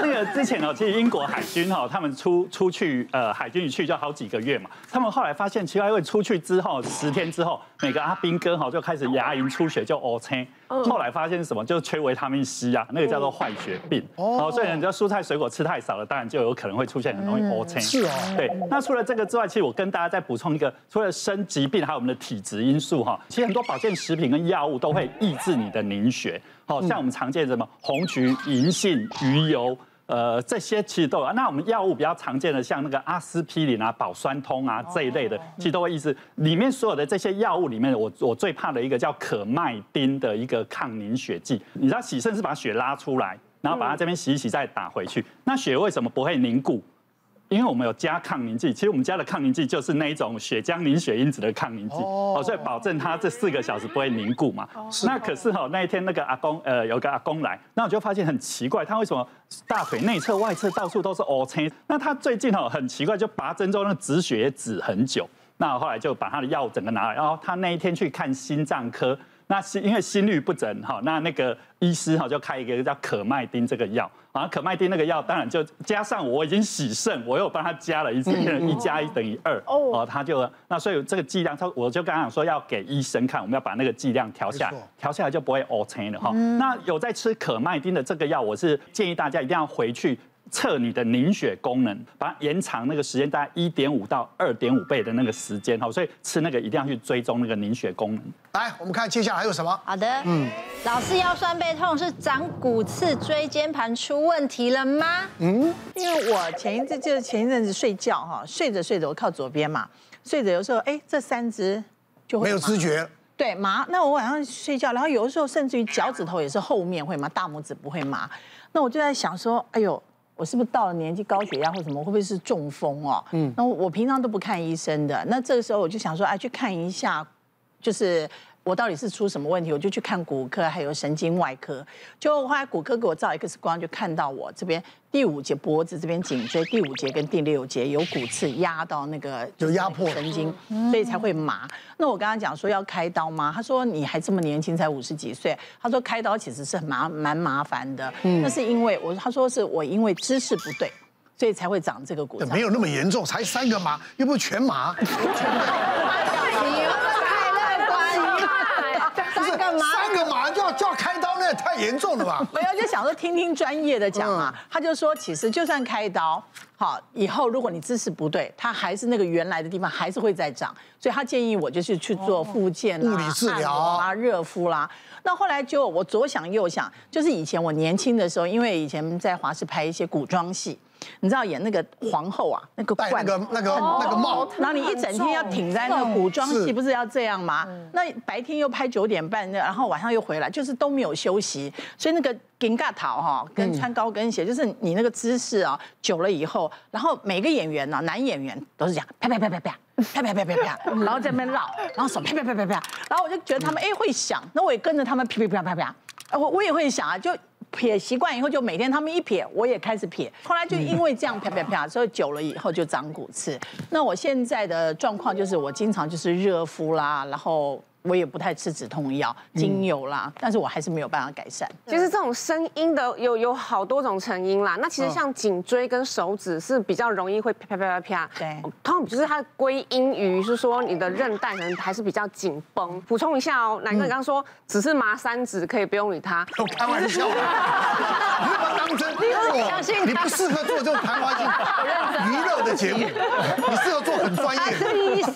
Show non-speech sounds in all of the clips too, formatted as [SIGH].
那个之前哦，其实英国海军哈，他们出出去呃海军一去就好几个月嘛，他们后来发现，奇怪，因为出去之后十天之后，每个阿兵哥哈就开始牙龈出血，就 O 青，后来发现是什么？就是缺维他命 C 啊，那个叫做坏血病。哦，所以你知道蔬菜水果吃太少了，当然就有可能会出现很容易 O 青。是哦。对。那除了这个之外，其实我跟大家再补充一个，除了生疾病，还有我们的体质因素哈。其实很多保健食品跟药物都会抑制你的凝血。好像我们常见的什么红曲、银杏、鱼油，呃，这些其实都有。那我们药物比较常见的，像那个阿司匹林啊、保酸通啊这一类的，其实都会抑制。里面所有的这些药物里面，我我最怕的一个叫可麦丁的一个抗凝血剂。你知道洗肾是把血拉出来，然后把它这边洗一洗再打回去。那血为什么不会凝固？因为我们有加抗凝剂，其实我们加的抗凝剂就是那一种血浆凝血因子的抗凝剂，哦，所以保证它这四个小时不会凝固嘛。那可是哈，那一天那个阿公，呃，有个阿公来，那我就发现很奇怪，他为什么大腿内侧、外侧到处都是乌青？那他最近哈很奇怪，就拔针之后那个止血也止很久。那我后来就把他的药整个拿来，然后他那一天去看心脏科。那心因为心率不整哈，那那个医师哈就开一个叫可麦丁这个药，然后可麦丁那个药当然就加上我已经洗肾，我又帮他加了一次，一加一等于二哦，他就那所以这个剂量他我就刚刚讲说要给医生看，我们要把那个剂量调下来，调下来就不会乌青了哈。那有在吃可麦丁的这个药，我是建议大家一定要回去。测你的凝血功能，把它延长那个时间，大概一点五到二点五倍的那个时间，哈，所以吃那个一定要去追踪那个凝血功能。来，我们看接下来还有什么？好的，嗯，老是腰酸背痛，是长骨刺椎间盘出问题了吗？嗯，因为我前一阵就是前一阵子睡觉哈，睡着睡着我靠左边嘛，睡着有时候哎这三只就会没有知觉，对麻。那我晚上睡觉，然后有的时候甚至于脚趾头也是后面会麻，大拇指不会麻。那我就在想说，哎呦。我是不是到了年纪高血压或什么，会不会是中风哦？嗯，那我平常都不看医生的，那这个时候我就想说，哎，去看一下，就是。我到底是出什么问题？我就去看骨科，还有神经外科。就后来骨科给我照 X 光，就看到我这边第五节脖子这边颈椎第五节跟第六节有骨刺压到那个就压迫神经，所以才会麻。那我刚刚讲说要开刀吗？他说你还这么年轻，才五十几岁。他说开刀其实是很麻蛮麻烦的。那是因为我他说是我因为姿势不对，所以才会长这个骨。没有那么严重，才三个麻，又不是全麻。[LAUGHS] 就要开刀，那也太严重了吧？没有，就想说听听专业的讲嘛。他就说，其实就算开刀，好，以后如果你姿势不对，它还是那个原来的地方，还是会再长。所以他建议我就是去做复健、物理治疗啊、热敷啦。那后来就我左想右想，就是以前我年轻的时候，因为以前在华视拍一些古装戏。你知道演那个皇后啊，那个戴个那个那个帽，然后你一整天要挺在那古装戏，不是要这样吗？那白天又拍九点半，那然后晚上又回来，就是都没有休息。所以那个跟高头哈，跟穿高跟鞋，就是你那个姿势啊，久了以后，然后每个演员呢，男演员都是这样，啪啪啪啪啪，啪啪啪啪啪，然后再边绕，然后手啪啪啪啪啪，然后我就觉得他们哎会想，那我也跟着他们啪啪啪啪啪，我我也会想啊，就。撇习惯以后，就每天他们一撇，我也开始撇。后来就因为这样啪啪啪，所以久了以后就长骨刺。那我现在的状况就是，我经常就是热敷啦，然后。我也不太吃止痛药、精油啦，但是我还是没有办法改善。其实这种声音的有有好多种成因啦。那其实像颈椎跟手指是比较容易会啪啪啪啪啪。对，通常就是它归因于是说你的韧带可能还是比较紧绷。补充一下哦，南哥你刚刚说只是麻三指可以不用理他。我开玩笑，[LAUGHS] 你不要当真。你不相信？你不适合做这种谈话性 [LAUGHS] 娱乐的节目，你适合做很专业。他是医生。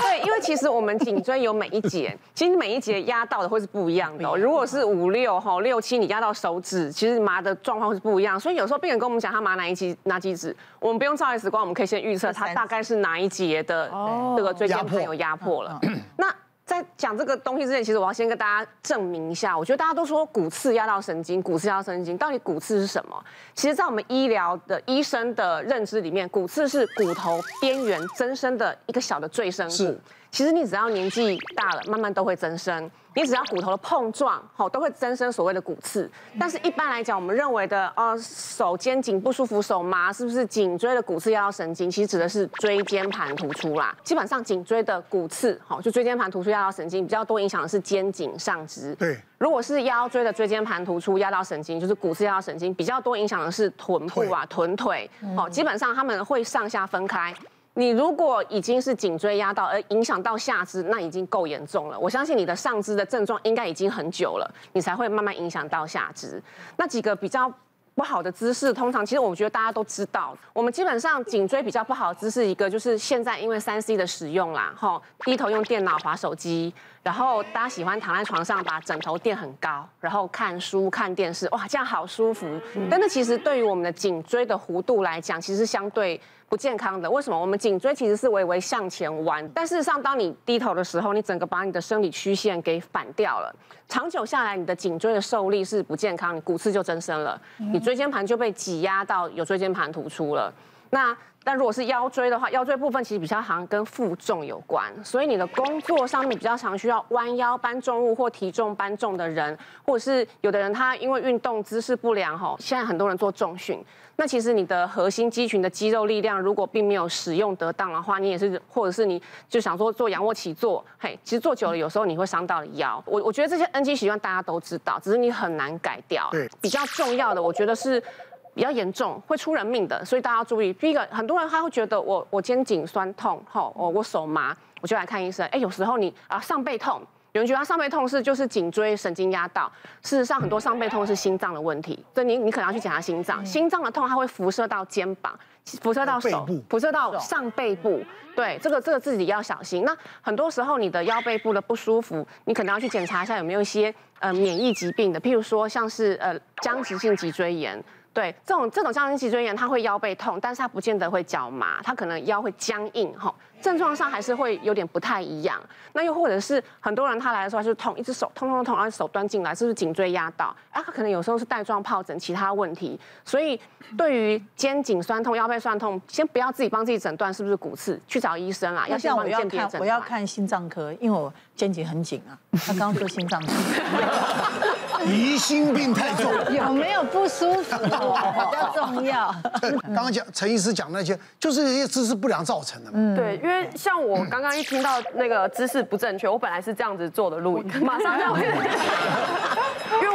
对，因为其实我们颈椎有每一。节，[LAUGHS] 其实每一节压到的会是不一样的哦。如果是五六哈六七，你压到手指，其实麻的状况会是不一样。所以有时候病人跟我们讲他麻哪一节哪几指，我们不用照 X 光，我们可以先预测他大概是哪一节的这个椎间盘有压迫了。那在讲这个东西之前，其实我要先跟大家证明一下。我觉得大家都说骨刺压到神经，骨刺压到神经，到底骨刺是什么？其实，在我们医疗的医生的认知里面，骨刺是骨头边缘增生的一个小的赘生骨。其实你只要年纪大了，慢慢都会增生。你只要骨头的碰撞，吼，都会增生所谓的骨刺。但是一般来讲，我们认为的，呃，手肩颈不舒服、手麻，是不是颈椎的骨刺压到神经？其实指的是椎间盘突出啦。基本上颈椎的骨刺，吼，就椎间盘突出压到神经比较多，影响的是肩颈上肢。对。如果是腰椎的椎间盘突出压到神经，就是骨刺压到神经，比较多影响的是臀部啊、臀腿。哦，基本上他们会上下分开。你如果已经是颈椎压到，而影响到下肢，那已经够严重了。我相信你的上肢的症状应该已经很久了，你才会慢慢影响到下肢。那几个比较不好的姿势，通常其实我觉得大家都知道。我们基本上颈椎比较不好的姿势，一个就是现在因为三 C 的使用啦，吼，低头用电脑滑手机，然后大家喜欢躺在床上把枕头垫很高，然后看书看电视，哇，这样好舒服。但是其实对于我们的颈椎的弧度来讲，其实相对不健康的。为什么？我们颈椎其实是微微向前弯，但事实上当你低头的时候，你整个把你的生理曲线给反掉了。长久下来，你的颈椎的受力是不健康，你骨刺就增生了，你椎间盘就被挤压到有椎间盘突出了。那但如果是腰椎的话，腰椎部分其实比较好像跟负重有关，所以你的工作上面比较常需要弯腰搬重物或提重搬重的人，或者是有的人他因为运动姿势不良吼，现在很多人做重训，那其实你的核心肌群的肌肉力量如果并没有使用得当的话，你也是或者是你就想说做仰卧起坐，嘿，其实做久了有时候你会伤到腰。我我觉得这些 NG 习惯大家都知道，只是你很难改掉。对，比较重要的我觉得是。比较严重，会出人命的，所以大家要注意。第一个，很多人他会觉得我我肩颈酸痛，吼，我我手麻，我就来看医生。哎，有时候你啊上背痛，有人觉得他上背痛是就是颈椎神经压到，事实上很多上背痛是心脏的问题，所以你你可能要去检查心脏。心脏的痛它会辐射到肩膀，辐射到手，辐射到上背部。对，这个这个自己要小心。那很多时候你的腰背部的不舒服，你可能要去检查一下有没有一些呃免疫疾病的，譬如说像是呃僵直性脊椎炎。对，这种这种僵直性脊椎炎，它会腰背痛，但是它不见得会脚麻，它可能腰会僵硬，哈，症状上还是会有点不太一样。那又或者是很多人他来的时候就是痛，一只手痛痛痛，然后手端进来，是不是颈椎压到？啊，他可能有时候是带状疱疹，其他问题。所以对于肩颈酸痛、腰背酸痛，先不要自己帮自己诊断是不是骨刺，去找医生啊。要先帮你鉴别诊断。我要看心脏科，因为我肩颈很紧啊。他刚刚说心脏科。[LAUGHS] 疑心病太重，[LAUGHS] 有没有不舒服 [LAUGHS] 比较重要。刚刚讲陈医师讲那些，就是一些姿势不良造成的嘛。嗯，对，因为像我刚刚一听到那个姿势不正确，我本来是这样子做的录影，[LAUGHS] 马上就，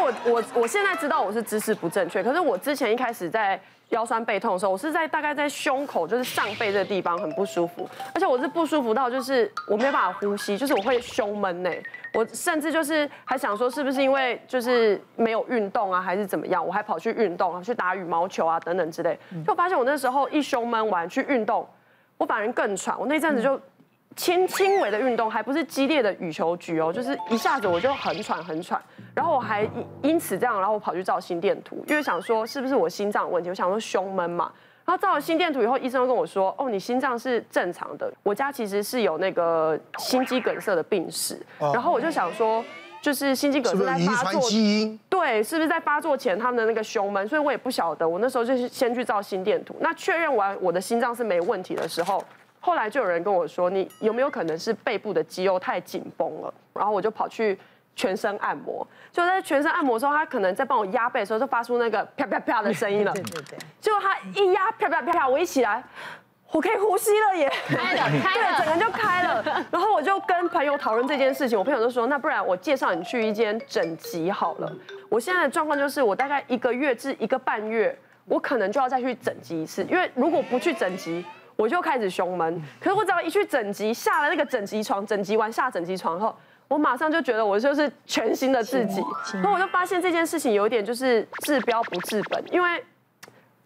我我我现在知道我是姿势不正确，可是我之前一开始在腰酸背痛的时候，我是在大概在胸口，就是上背这个地方很不舒服，而且我是不舒服到就是我没有办法呼吸，就是我会胸闷呢。我甚至就是还想说，是不是因为就是没有运动啊，还是怎么样？我还跑去运动啊，去打羽毛球啊，等等之类。就发现我那时候一胸闷完去运动，我反而更喘。我那阵子就轻轻微的运动，还不是激烈的羽球局哦，就是一下子我就很喘很喘。然后我还因此这样，然后我跑去照心电图，因为想说是不是我心脏问题？我想说胸闷嘛。然后照了心电图以后，医生就跟我说：“哦，你心脏是正常的。我家其实是有那个心肌梗塞的病史。然后我就想说，就是心肌梗塞在发作，对，是不是在发作前他们的那个胸闷？所以我也不晓得。我那时候就是先去照心电图，那确认完我的心脏是没问题的时候，后来就有人跟我说，你有没有可能是背部的肌肉太紧绷了？然后我就跑去。”全身按摩，就在全身按摩的时候，他可能在帮我压背的时候，就发出那个啪啪啪的声音了。对对对。结果他一压啪啪啪啪，我一起来，我可以呼吸了耶！开了，开了，对，整个就开了。然后我就跟朋友讨论这件事情，我朋友就说：“那不然我介绍你去一间整脊好了。”我现在的状况就是，我大概一个月至一个半月，我可能就要再去整脊一次，因为如果不去整脊，我就开始胸闷。可是我只要一去整脊，下了那个整脊床，整脊完下整脊床后。我马上就觉得我就是全新的自己，然后我就发现这件事情有点就是治标不治本，因为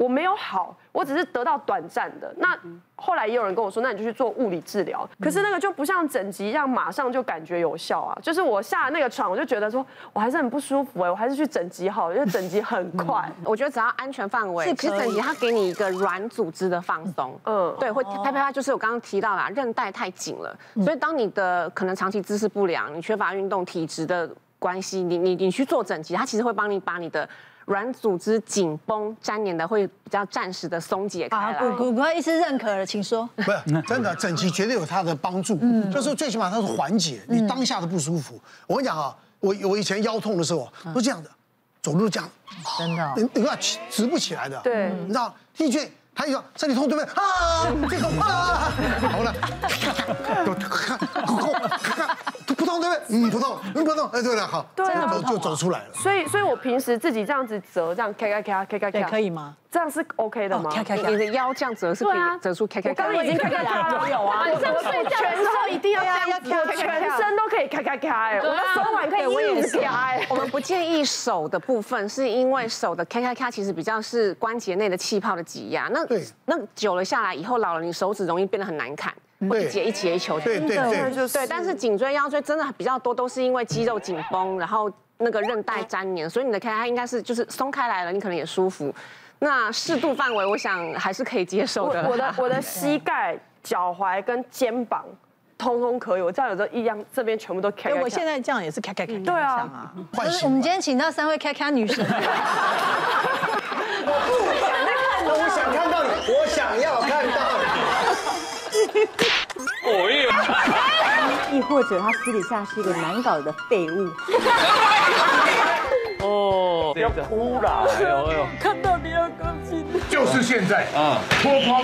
我没有好。我只是得到短暂的，那后来也有人跟我说，那你就去做物理治疗。可是那个就不像整脊一样，马上就感觉有效啊。就是我下了那个床，我就觉得说我还是很不舒服哎，我还是去整脊好了，因为整脊很快。[LAUGHS] 我觉得只要安全范围，其实整脊它给你一个软组织的放松，嗯，对，会啪啪啪，就是我刚刚提到啦，韧带太紧了，所以当你的可能长期姿势不良，你缺乏运动体质的关系，你你你去做整脊，它其实会帮你把你的软组织紧绷粘连的会比较暂时的松解开来。骨骨科医师认可了，请说。不是真的，整齐绝对有它的帮助。嗯，就是最起码它是缓解你当下的不舒服。我跟你讲啊，我我以前腰痛的时候都这样的，走路这样，真的，你你看直直不起来的。对，你知道，的确。他一说身体痛对不对？啊，这个啊，好了，都看，不痛对不对？嗯，不痛，嗯，不痛，哎，对了，好，对啊，就就走出来了。所以，所以我平时自己这样子折，这样咔咔咔咔咔咔，可以吗？这样是 OK 的吗？你的腰这样折是可以折出咔咔咔。我刚刚已经咔咔咔了，有啊。晚上睡觉的时候一定要这样全身都可以咔咔咔哎，我的手腕可以一直咔哎。我们不建议手的部分，是因为手的咔咔咔其实比较是关节内的气泡的挤压。那那久了下来以后，老了你手指容易变得很难看，会一节一节一球。对对对，对。但是颈椎腰椎真的比较多，都是因为肌肉紧绷，然后那个韧带粘连，所以你的咔咔应该是就是松开来了，你可能也舒服。那适度范围，我想还是可以接受的。我的我的膝盖、脚踝跟肩膀，通通可以。我这样有时候一样，这边全部都咔咔。我现在这样也是咔咔咔。对啊。我们今天请到三位咔咔女神。我不想看到你，我想要看到你。我也。亦或者他私底下是一个难搞的废物。[LAUGHS] 哦，不要哭了！哎呦哎呦，看到你要高兴。就是现在啊，脱光